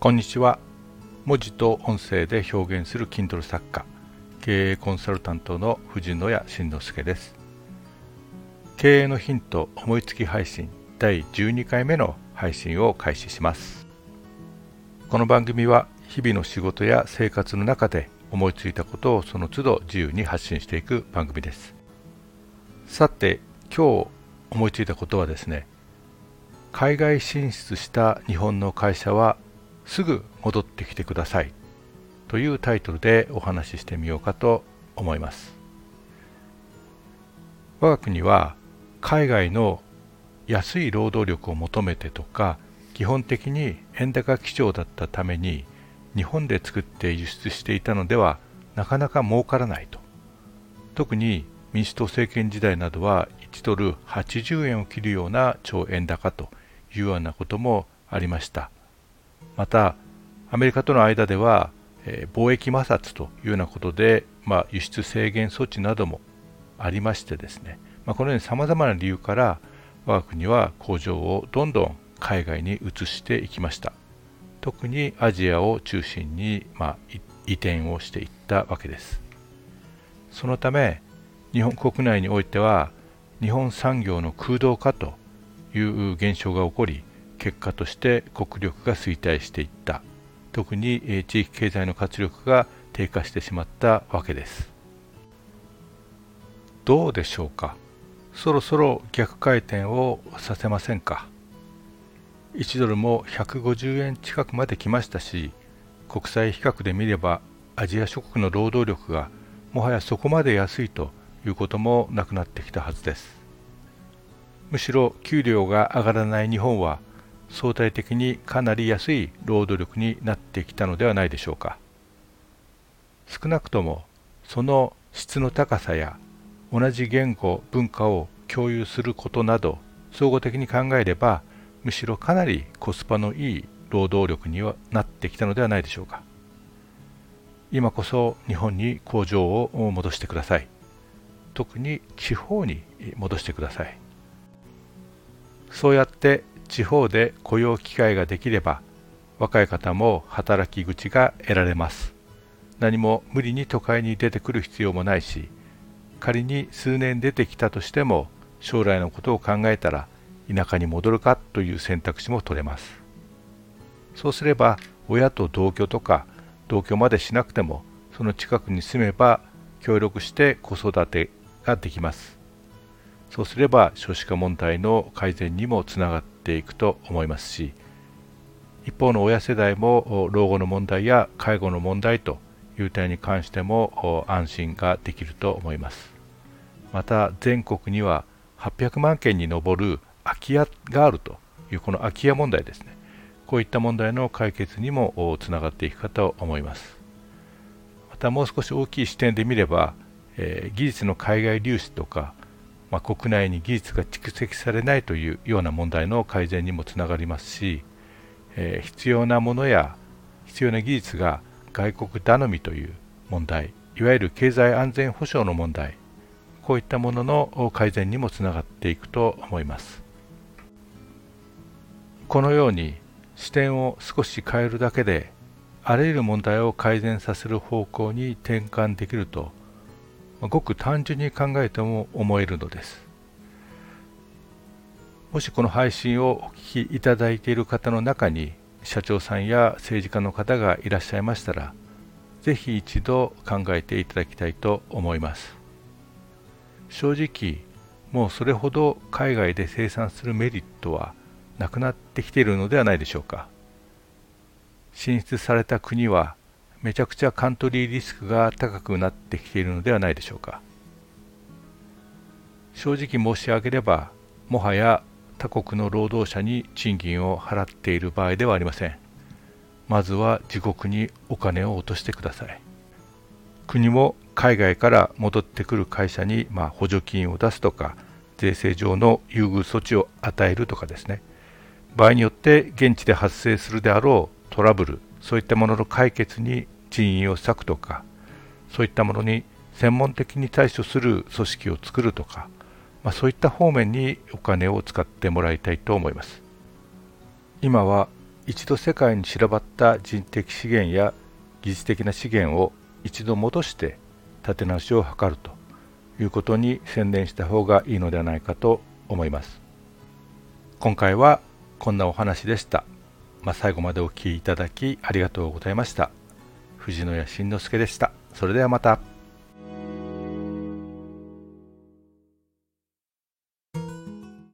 こんにちは。文字と音声で表現する Kindle 作家経営コンサルタントの藤野谷慎之介です。経営のヒント思いつき配信第12回目の配信を開始します。この番組は日々の仕事や生活の中で思いついたことをその都度自由に発信していく番組です。さて今日思いついたことはですね海外進出した日本の会社はすぐ戻ってきてください。というタイトルでお話ししてみようかと思います。我が国は海外の安い労働力を求めてとか基本的に円高基調だったために日本で作って輸出していたのではなかなか儲からないと。特に民主党政権時代などは1ドル80円を切るような超円高というようなこともありました。またアメリカとの間では、え、貿易摩擦というようなことで、まあ、輸出制限措置などもありましてですね、まあ、このようにさまざまな理由から我が国は工場をどんどん海外に移していきました。特にアジアを中心に、まあ、移転をしていったわけです。そのため日本国内においては日本産業の空洞化という現象が起こり結果として国力が衰退していった。特に地域経済の活力が低下してしまったわけです。どうでしょうか？そろそろ逆回転をさせませんか？1ドルも150円近くまで来ましたし国際比較で見ればアジア諸国の労働力がもはやそこまで安いということもなくなってきたはずです。むしろ給料が上がらない日本は相対的にかなり安い労働力になってきたのではないでしょうか。少なくともその質の高さや同じ言語文化を共有することなど総合的に考えればむしろかなりコスパのいい労働力にはなってきたのではないでしょうか。今こそ日本に工場を戻してください。特に地方に戻してください。そうやって地方で雇用機会ができれば若い方も働き口が得られます。何も無理に都会に出てくる必要もないし仮に数年出てきたとしても将来のことを考えたら田舎に戻るかという選択肢も取れます。そうすれば親と同居とか同居までしなくてもその近くに住めば協力して子育てができます。そうすれば少子化問題の改善にもつながってていくと思いますし一方の親世代も老後の問題や介護の問題という点に関しても安心ができると思います。また全国には800万件に上る空き家があるというこの空き家問題ですね。こういった問題の解決にもつながっていくかと思います。またもう少し大きい視点で見れば、え、技術の海外流出とかまあ、国内に技術が蓄積されないというような問題の改善にもつながりますし、えー、必要なものや必要な技術が外国頼みという問題いわゆる経済安全保障の問題こういったものの改善にもつながっていくと思います。このように視点を少し変えるだけであらゆる問題を改善させる方向に転換できるとごく単純に考えても思えるのです。もしこの配信をお聞きいただいている方の中に社長さんや政治家の方がいらっしゃいましたらぜひ一度考えていただきたいと思います。正直もうそれほど海外で生産するメリットはなくなってきているのではないでしょうか。進出された国はめちゃくちゃカントリーリスクが高くなってきているのではないでしょうか。正直申し上げればもはや他国の労働者に賃金を払っている場合ではありません。まずは自国にお金を落としてください。国も海外から戻ってくる会社にま補助金を出すとか税制上の優遇措置を与えるとかですね。場合によって現地で発生するであろうトラブルそういったものの解決に人員を割くとかそういったものに専門的に対処する組織を作るとか、まあ、そういった方面にお金を使ってもらいたいと思います。今は一度世界に散らばった人的資源や技術的な資源を一度戻して立て直しを図るということに専念した方がいいのではないかと思います。今回はこんなお話でした、まあ、最後までお聴きいただきありがとうございました。藤野谷慎之介でした。それではまた。